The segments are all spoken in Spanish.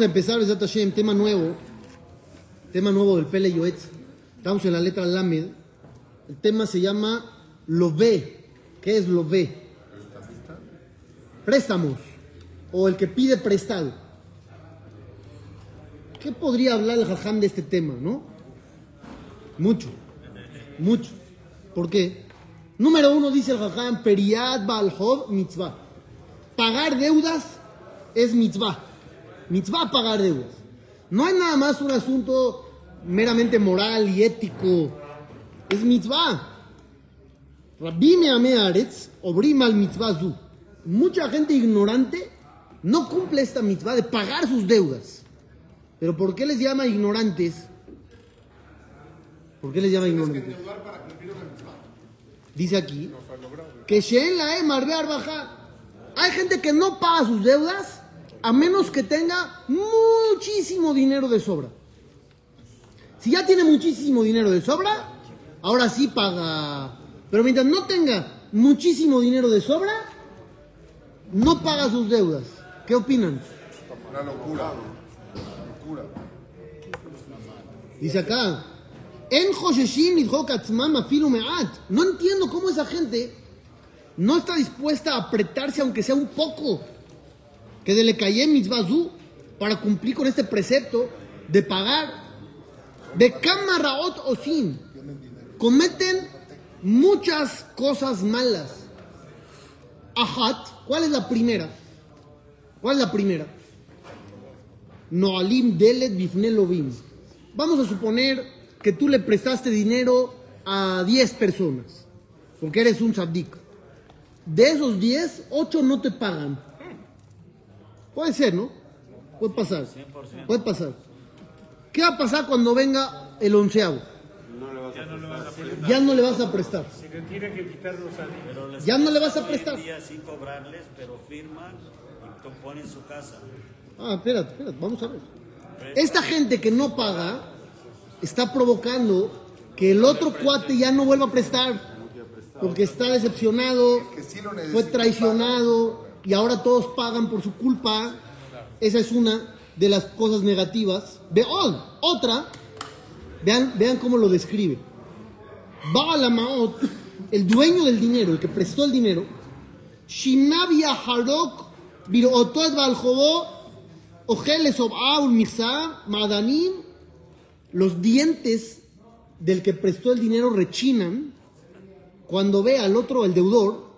A empezar, Besat Hashem, tema nuevo. Tema nuevo del Pele Yoetz. Estamos en la letra Lamed. El tema se llama Lo ve. ¿Qué es lo ve? Préstamos. O el que pide prestado. ¿Qué podría hablar el Jajam de este tema, no? Mucho. Mucho. ¿Por qué? Número uno dice el Jajam, Periat Balhov Mitzvah. Pagar deudas es mitzvah. Mitzvah pagar deudas. No es nada más un asunto meramente moral y ético. Es mitzvah. Rabbi Aretz, obrim al mitzvah zu. Mucha gente ignorante no cumple esta mitzvah de pagar sus deudas. Pero ¿por qué les llama ignorantes? ¿Por qué les llama ignorantes? Dice aquí que Sheen la. Hay gente que no paga sus deudas a menos que tenga muchísimo dinero de sobra. Si ya tiene muchísimo dinero de sobra, ahora sí paga. Pero mientras no tenga muchísimo dinero de sobra, no paga sus deudas. ¿Qué opinan? Una locura. Locura. Dice acá, en No entiendo cómo esa gente no está dispuesta a apretarse aunque sea un poco. Que de le calle mitzvazú para cumplir con este precepto de pagar. De camaraot o sin. Cometen muchas cosas malas. Ahat, ¿cuál es la primera? ¿Cuál es la primera? Noalim delet bifne lovim. Vamos a suponer que tú le prestaste dinero a 10 personas, porque eres un sadik. De esos 10, 8 no te pagan. Puede ser, ¿no? Puede pasar. Puede pasar. ¿Qué va a pasar cuando venga el onceavo? Ya no le vas a prestar. Ya no le vas a prestar. pero firman y su casa. Ah, espérate, espérate, vamos a ver. Esta gente que no paga está provocando que el otro cuate ya no vuelva a prestar porque está decepcionado, fue traicionado y ahora todos pagan por su culpa. Esa es una de las cosas negativas. Vean, otra, vean, vean cómo lo describe. Maot, el dueño del dinero, el que prestó el dinero, Shinabia Harok, Birotot Baljobo, Ojeles Obaul Misa, Madanim, los dientes del que prestó el dinero rechinan cuando ve al otro, el deudor,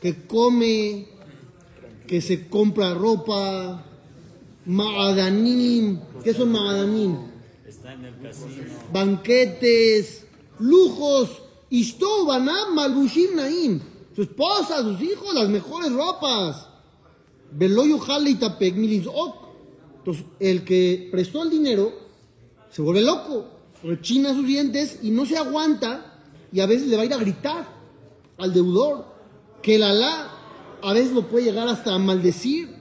que come, que se compra ropa, Maadanim, ¿qué son Maadanim? Está en el casino. Banquetes, lujos, Banam, Malbushim Naim, su esposa, sus hijos, las mejores ropas. Beloyo Hale y Tapek Entonces, el que prestó el dinero se vuelve loco, rechina sus dientes y no se aguanta y a veces le va a ir a gritar al deudor que el Alá a veces lo puede llegar hasta maldecir.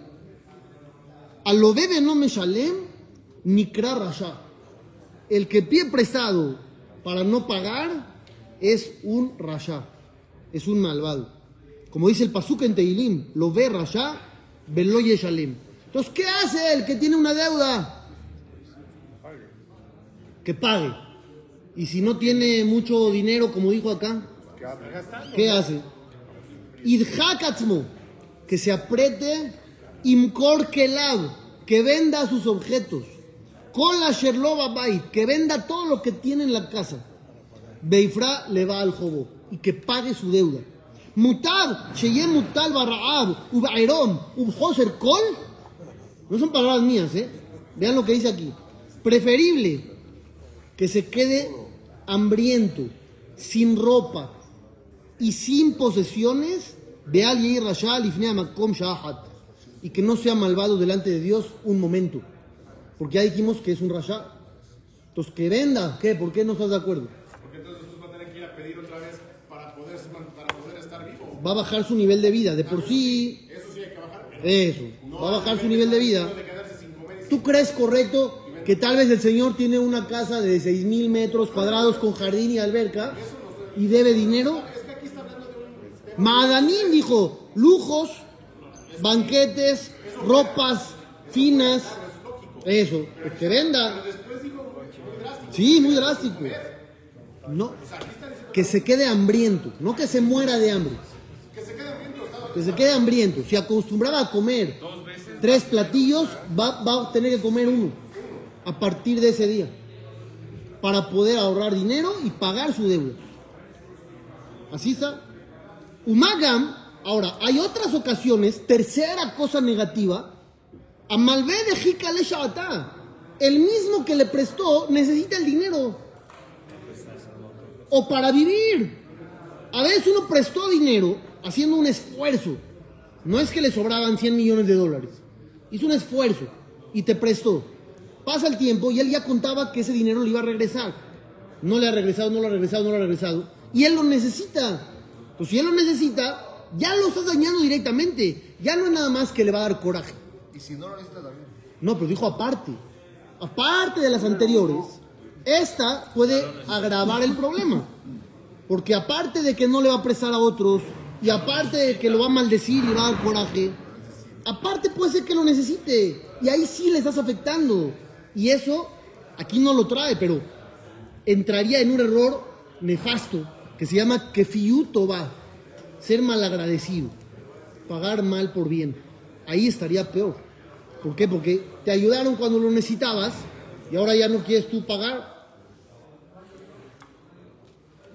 A lo bebe no me shalem ni rasha. El que pide prestado para no pagar es un rasha, es un malvado. Como dice el pasuk en Teilim, lo ve rasha, velo shalem. Entonces, ¿qué hace el que tiene una deuda? Que pague. Y si no tiene mucho dinero, como dijo acá, ¿qué hace? Idhakatzmo, que se apriete, imkor que venda sus objetos. Con la Sherloba Bay, que venda todo lo que tiene en la casa. Beifra le va al jobo y que pague su deuda. Mutab, Sheyem Mutal Barraab, Ubairom, Ubhoser Kol. No son palabras mías, ¿eh? Vean lo que dice aquí. Preferible que se quede hambriento, sin ropa y sin posesiones, ve alguien Makom Shahat y que no sea malvado delante de Dios un momento. Porque ya dijimos que es un rasha. Entonces, que venda, ¿qué? ¿Por qué no estás de acuerdo? Porque entonces va a tener que ir a pedir otra vez para poder, para poder estar vivo. Va a bajar su nivel de vida. De por sí. Eso sí hay que bajar. Eso. va a bajar su nivel de vida. ¿Tú crees correcto que tal vez el señor tiene una casa de 6 mil metros cuadrados con jardín y alberca y debe dinero. Madanín dijo, lujos, banquetes, ropas finas. Eso, que venda. Sí, muy drástico. No, que se quede hambriento, no que se muera de hambre. Que se quede hambriento. Si acostumbraba a comer tres platillos, va, va a tener que comer uno a partir de ese día para poder ahorrar dinero y pagar su deuda. Así está. Umagam, ahora, hay otras ocasiones, tercera cosa negativa, a Malvé de Shabbatá. El mismo que le prestó necesita el dinero. O para vivir. A veces uno prestó dinero haciendo un esfuerzo. No es que le sobraban 100 millones de dólares. Hizo un esfuerzo y te prestó. Pasa el tiempo y él ya contaba que ese dinero le iba a regresar. No le ha regresado, no lo ha regresado, no lo ha regresado. Y él lo necesita. Pues si él lo necesita, ya lo estás dañando directamente. Ya no es nada más que le va a dar coraje. Y si no lo necesita también. No, pero dijo aparte. Aparte de las anteriores, esta puede agravar el problema. Porque aparte de que no le va a prestar a otros, y aparte de que lo va a maldecir y va a dar coraje, aparte puede ser que lo necesite. Y ahí sí le estás afectando. Y eso aquí no lo trae, pero entraría en un error nefasto que se llama kefiuto va, ser malagradecido, pagar mal por bien. Ahí estaría peor. ¿Por qué? Porque te ayudaron cuando lo necesitabas y ahora ya no quieres tú pagar.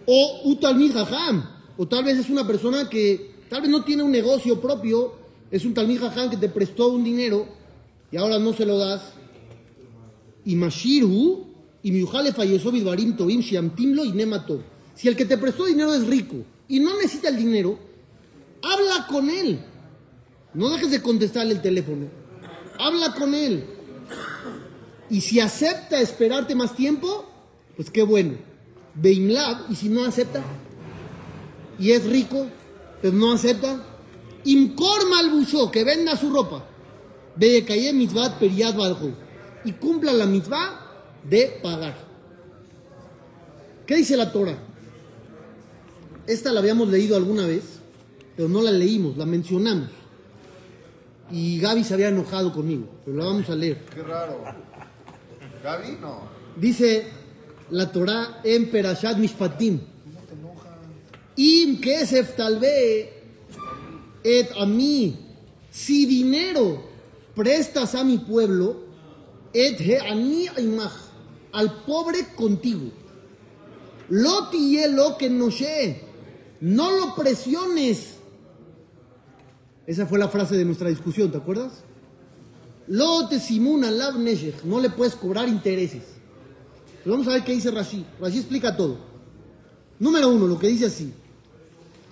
O utalmid jajam, o tal vez es una persona que tal vez no tiene un negocio propio, es un talmid jajam que te prestó un dinero y ahora no se lo das. Y mashiru, y miujale falleció bidvarim tovim shiamtimlo y nemato. Si el que te prestó dinero es rico y no necesita el dinero, habla con él. No dejes de contestarle el teléfono. Habla con él. Y si acepta esperarte más tiempo, pues qué bueno. Beimlab, y si no acepta, y es rico, pues no acepta, Imkor malbushó, que venda su ropa. Ve calle mitzvah periad. Y cumpla la mitzvah de pagar. ¿Qué dice la Torah? Esta la habíamos leído alguna vez, pero no la leímos, la mencionamos. Y Gaby se había enojado conmigo, pero la vamos a leer. Qué raro. Gaby, no. Dice la Torah en Perashat Mishpatim. Im kesef talve et a mí. Si dinero prestas a mi pueblo, et he ani imach, al pobre contigo. Lo lo que no sé. No lo presiones. Esa fue la frase de nuestra discusión, ¿te acuerdas? Lo te simuna. No le puedes cobrar intereses. Vamos a ver qué dice Rashi. Rashi explica todo. Número uno, lo que dice así.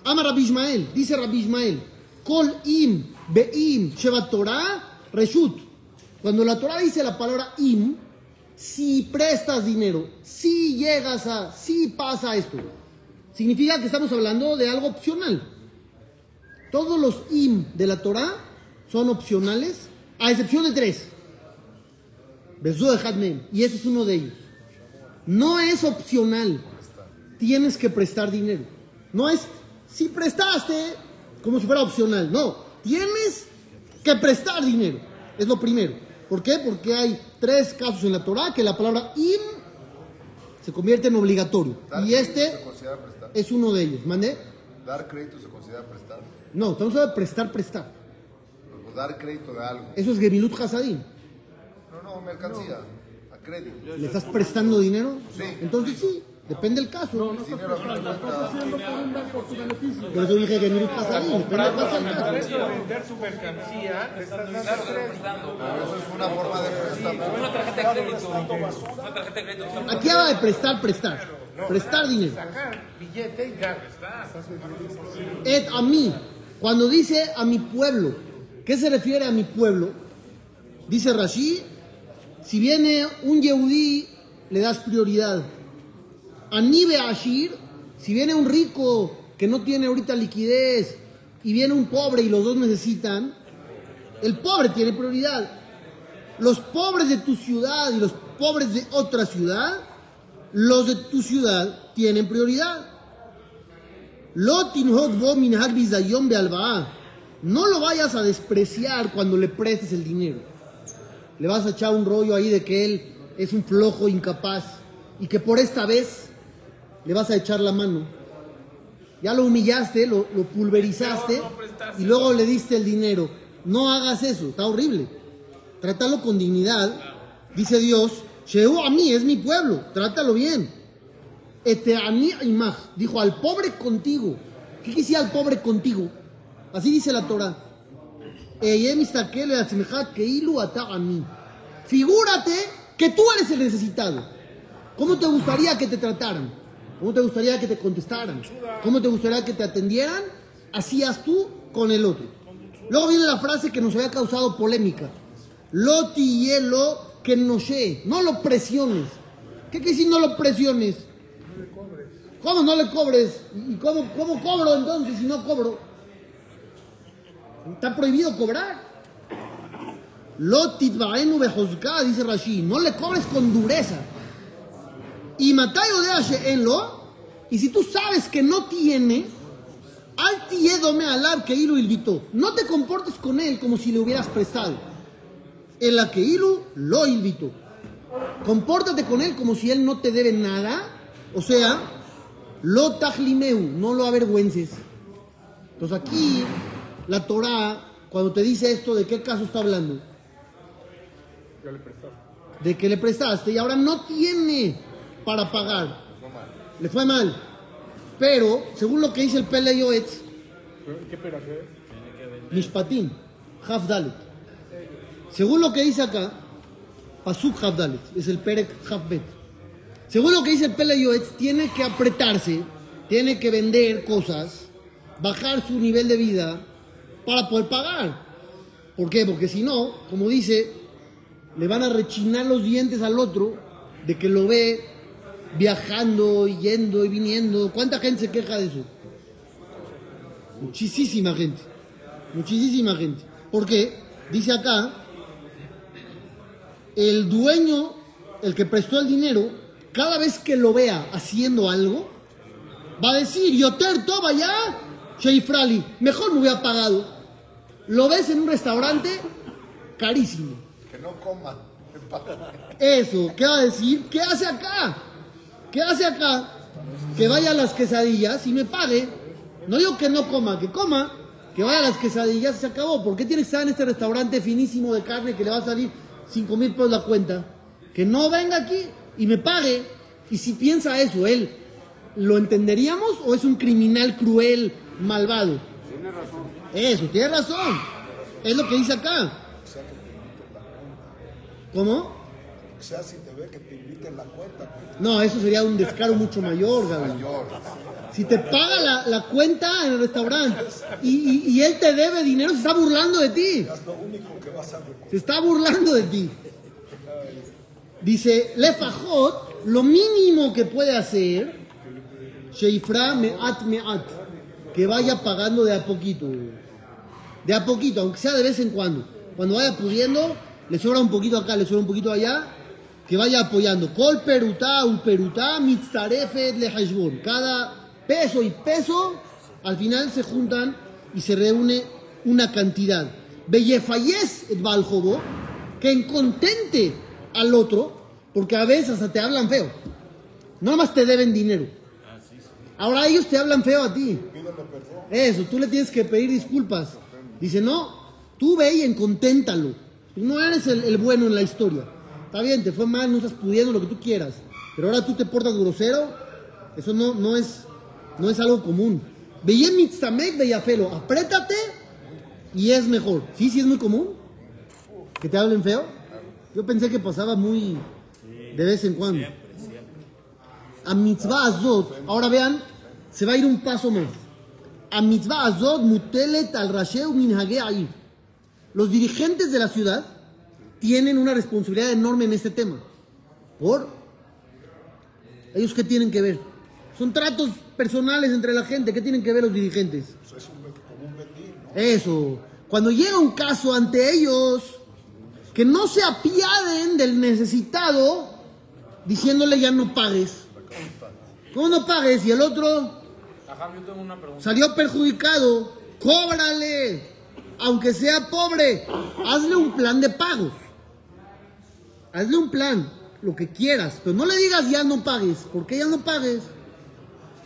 Ama Rabbi Ismael, dice Rabbi Ismael, Kol im beim sheva Torah reshut. Cuando la Torah dice la palabra im, si prestas dinero, si llegas a, si pasa esto, significa que estamos hablando de algo opcional. Todos los im de la Torah son opcionales, a excepción de tres. Y ese es uno de ellos. No es opcional. Tienes que prestar dinero. No es si prestaste como si fuera opcional. No, tienes que prestar dinero. Es lo primero. ¿Por qué? Porque hay tres casos en la Torah que la palabra im se convierte en obligatorio. Dar Y este es uno de ellos. ¿Mande? Dar crédito se considera prestar. No, estamos hablando de prestar, prestar. O dar crédito de algo. Eso es Gemilut Hasadim. No, no, mercancía. A crédito. ¿Le estás prestando dinero? Sí. Entonces sí, depende del caso. Dinero a mi cuenta. Por eso dije Gemilut Hasadim. Depende del caso. derecho de vender su mercancía, estás. Pero eso es una forma de prestar. Una tarjeta de crédito. Una tarjeta de crédito. Aquí habla de prestar, prestar. Prestar dinero. Sacar billete y ya. Et a mí. Cuando dice a mi pueblo, ¿qué se refiere a mi pueblo? Dice Rashi, si viene un Yehudí, le das prioridad. Anibe Ashir, si viene un rico que no tiene ahorita liquidez y viene un pobre y los dos necesitan, el pobre tiene prioridad. Los pobres de tu ciudad y los pobres de otra ciudad, los de tu ciudad tienen prioridad. No lo vayas a despreciar cuando le prestes el dinero. le vas a echar un rollo ahí de que él es un flojo incapaz y que por esta vez le vas a echar la mano. Ya lo humillaste, lo, lo pulverizaste No, no prestaste. y luego le diste el dinero. No hagas eso, está horrible. Trátalo con dignidad. Dice Dios, Shehu a mí es mi pueblo, trátalo bien. Ete ani imaj, dijo al pobre contigo. ¿Qué quisiera al pobre contigo? Así dice la Torah. Ani. Figúrate que tú eres el necesitado. ¿Cómo te gustaría que te trataran? ¿Cómo te gustaría que te contestaran? ¿Cómo te gustaría que te atendieran? Hacías tú con el otro. Luego viene la frase que nos había causado polémica. Lo hielo que no sé. No lo presiones. ¿Qué quiere decir no lo presiones? ¿Cómo no le cobres? ¿Y cómo, cómo cobro entonces si no cobro? Está prohibido cobrar. Lo titbaenu behozka, dice Rashi. No le cobres con dureza. Y Matayo de en lo. Y si tú sabes que no tiene, al tiedome alab que ilu ilvitó. No te comportes con él como si le hubieras prestado. En la que ilu lo invitó. Compórtate con él como si él no te debe nada. O sea, lo tajlimeu, no lo avergüences. Entonces aquí, la Torah, cuando te dice esto, ¿de qué caso está hablando? De que le prestaste y ahora no tiene para pagar. Le fue mal. Pero, según lo que dice el Pele Yoetz, ¿Qué espera? ¿Qué? Mishpatim, Haf Dalet. Según lo que dice acá, Pasuk Haf Dalet, es el Perek Haf Bet. Según lo que dice el Pele Yoetz, tiene que apretarse, tiene que vender cosas, bajar su nivel de vida para poder pagar. ¿Por qué? Porque si no, como dice, le van a rechinar los dientes al otro de que lo ve viajando, y yendo y viniendo. ¿Cuánta gente se queja de eso? Muchísima gente. Muchísima gente. ¿Por qué? Dice acá, el dueño, el que prestó el dinero, cada vez que lo vea haciendo algo, va a decir, Yoter, toma ya, Sheifrali, mejor me hubiera pagado. Lo ves en un restaurante, carísimo. Que no coma. Eso, ¿qué va a decir? ¿Qué hace acá? ¿Qué hace acá? Que vaya a las quesadillas y me pague. No digo que no coma, que coma, que vaya a las quesadillas y se acabó. ¿Por qué tiene que estar en este restaurante finísimo de carne que le va a salir 5 mil pesos la cuenta? Que no venga aquí y me pague. Y si piensa eso, él, ¿lo entenderíamos o es un criminal cruel, malvado? Tiene razón. Eso, tiene razón. Es lo que dice acá. ¿Cómo? Sea, si te ve que te inviten la cuenta, No, eso sería un descaro mucho mayor, mayor. Si te paga la, la cuenta en el restaurante y, y- y él te debe dinero, se está burlando de ti. Es lo único que vas a recordar. Se está burlando de ti. Dice, Lefajot, lo mínimo que puede hacer, Sheifra me'at me'at, que vaya pagando de a poquito. De a poquito, aunque sea de vez en cuando. Cuando vaya pudiendo, le sobra un poquito acá, le sobra un poquito allá, que vaya apoyando. Kol perutá, un perutá, mitzarefet le. Cada peso y peso, al final se juntan y se reúne una cantidad. Bellefayez et baljobo, que encontente al otro, porque a veces hasta te hablan feo. No más te deben dinero. Ahora ellos te hablan feo a ti. Eso, tú le tienes que pedir disculpas. Dice, no, tú ve y enconténtalo. No eres el, el bueno en la historia. Está bien, te fue mal, no estás pudiendo lo que tú quieras. Pero ahora tú te portas grosero. Eso no, no, es, no es algo común. Veía mitztamek, veía felo. Apriétate y es mejor. Sí, sí es muy común. Que te hablen feo. Yo pensé que pasaba muy de vez en cuando. A mitzvah azot, ahora vean, se va a ir un paso más. A mitzvah azot mutelet al rasheu minhage. Los dirigentes de la ciudad tienen una responsabilidad enorme en este tema. ¿Por? ¿Ellos qué tienen que ver? Son tratos personales entre la gente. ¿Qué tienen que ver los dirigentes? Eso. Cuando llega un caso ante ellos, que no se apiaden del necesitado diciéndole ya no pagues. ¿Cómo no pagues? Y el otro Ajá, yo tengo una pregunta. salió perjudicado, cóbrale, aunque sea pobre, hazle un plan de pagos. Hazle un plan, lo que quieras, pero no le digas ya no pagues. ¿Por qué ya no pagues?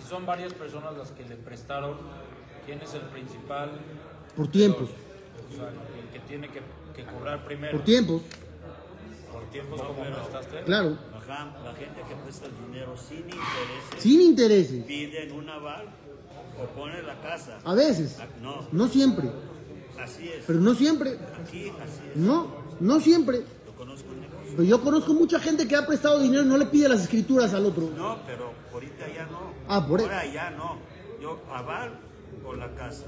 Si son varias personas las que le prestaron, ¿quién es el principal? Por tiempos, O sea, el que tiene que, que cobrar primero. por tiempos, Por tiempos como prestaste. claro, Ajá, la gente que presta el dinero sin intereses sin intereses. piden un aval o pone la casa. A veces, Ah, No, no siempre, así es. pero no siempre, Aquí así es. no, no siempre. Lo conozco en negocio. Pero yo conozco mucha gente que ha prestado dinero y no le pide las escrituras al otro. No, pero ahorita ya no. Ah, por eso. Ahora ya no. Yo aval o la casa.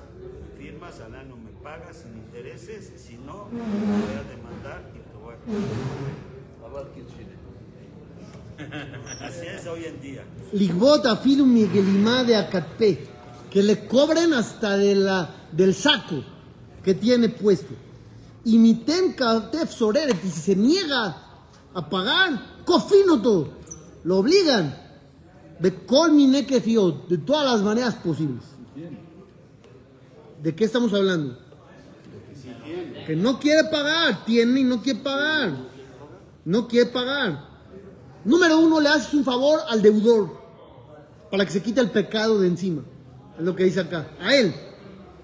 Firmas al año, me pagas sin intereses. Si no, te voy a demandar y te voy a... Así es hoy en día. Ligbot afilu Miguelimá de Acatpe, que le cobren hasta de la, del saco que tiene puesto. Y mitem katef soreret, y si se niega a pagar, cofino todo, lo obligan. De col fiot, de todas las maneras posibles. ¿De qué estamos hablando? Que no quiere pagar, tiene y no quiere pagar. No quiere pagar. Número uno, le haces un favor al deudor para que se quite el pecado de encima. Es lo que dice acá. A él.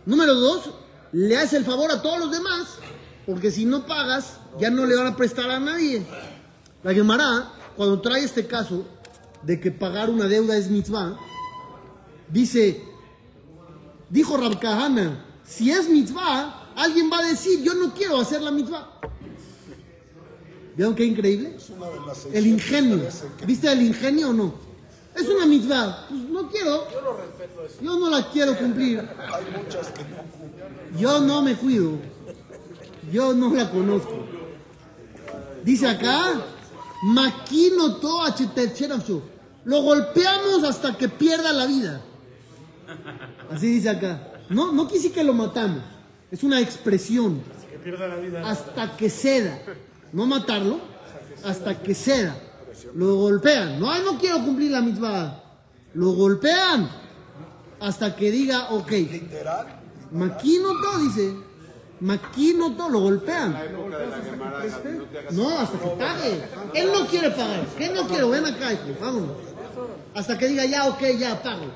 Número dos, le haces el favor a todos los demás, porque si no pagas, ya no le van a prestar a nadie. La Gemara, cuando trae este caso de que pagar una deuda es mitzvah, dice, dijo Rab Kahana, si es mitzvah, alguien va a decir, yo no quiero hacer la mitzvah. ¿Vieron qué increíble? Es una de las El 600 ingenio. que- ¿Viste el ingenio o no? Es una mitzvah. Pues no quiero. Yo lo respeto eso. Yo no la quiero cumplir. Hay muchas que no cumplen. Yo no me cuido. Yo no la conozco. Dice acá, Maquino to achetercherafsho. Lo golpeamos hasta que pierda la vida. Así dice acá. No, no quise que lo matamos. Es una expresión. Que pierda la vida. hasta que ceda. No matarlo, hasta que ceda. Lo golpean. No, no quiero cumplir la mitzvah. Lo golpean hasta que diga, ok. Literal, Maquino todo, dice. Maquino todo, lo golpean. No, hasta que pague. Él no quiere pagar. ¿Qué no quiero? Ven acá, hijo, vámonos. Hasta que diga, ya, ok, ya, pago.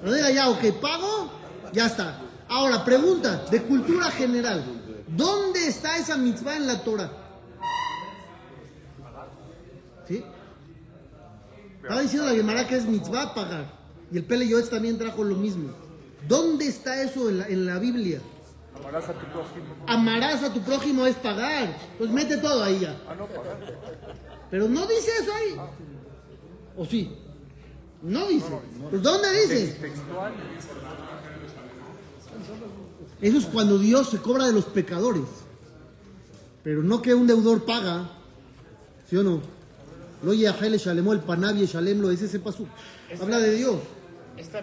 Cuando diga, ya, ok, pago, ya está. Ahora, pregunta de cultura general. ¿Dónde está esa mitzvah en la Torah? ¿Sí? Estaba diciendo la Gemara que es mitzvah pagar. Y el Pele Yoetz también trajo lo mismo. ¿Dónde está eso en la, en la Biblia? Amarás a tu prójimo. Amarás a tu prójimo es pagar. Pues mete todo ahí ya. Pero no dice eso ahí. ¿O sí? No dice. Pues ¿dónde dice? Textual. Eso es cuando Dios se cobra de los pecadores. Pero no que un deudor paga. ¿Sí o no? Lo Yahel Shalemo, el Panavi Shalem, lo dice ese pasú. Habla de Dios.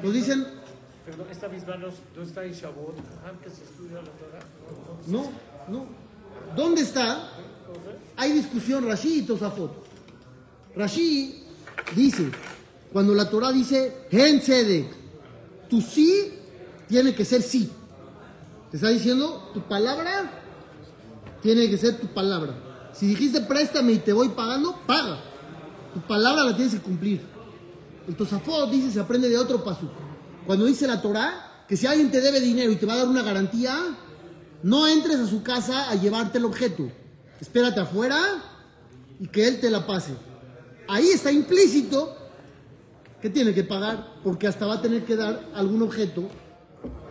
Nos dicen, Perdón, esta misma no, no está en Shavuot. Antes se estudia la Torah. no, no. ¿Dónde está? Hay discusión Rashi y Tosafot. Rashi dice, cuando la Torah dice, Tzedek, tu sí tiene que ser sí. Te está diciendo, tu palabra tiene que ser tu palabra. Si dijiste préstame y te voy pagando, paga. Tu palabra la tienes que cumplir. El Tosafot dice, se aprende de otro paso. Cuando dice la Torah, que si alguien te debe dinero y te va a dar una garantía, no entres a su casa a llevarte el objeto. Espérate afuera y que él te la pase. Ahí está implícito que tiene que pagar, porque hasta va a tener que dar algún objeto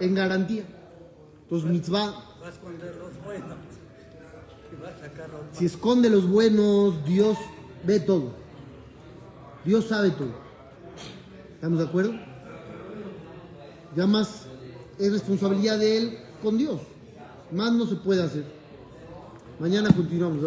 en garantía. Entonces, mitzvah. Si esconde los buenos, Dios ve todo. Dios sabe todo. ¿Estamos de acuerdo? Ya más es responsabilidad de él con Dios. Más no se puede hacer. Mañana continuamos.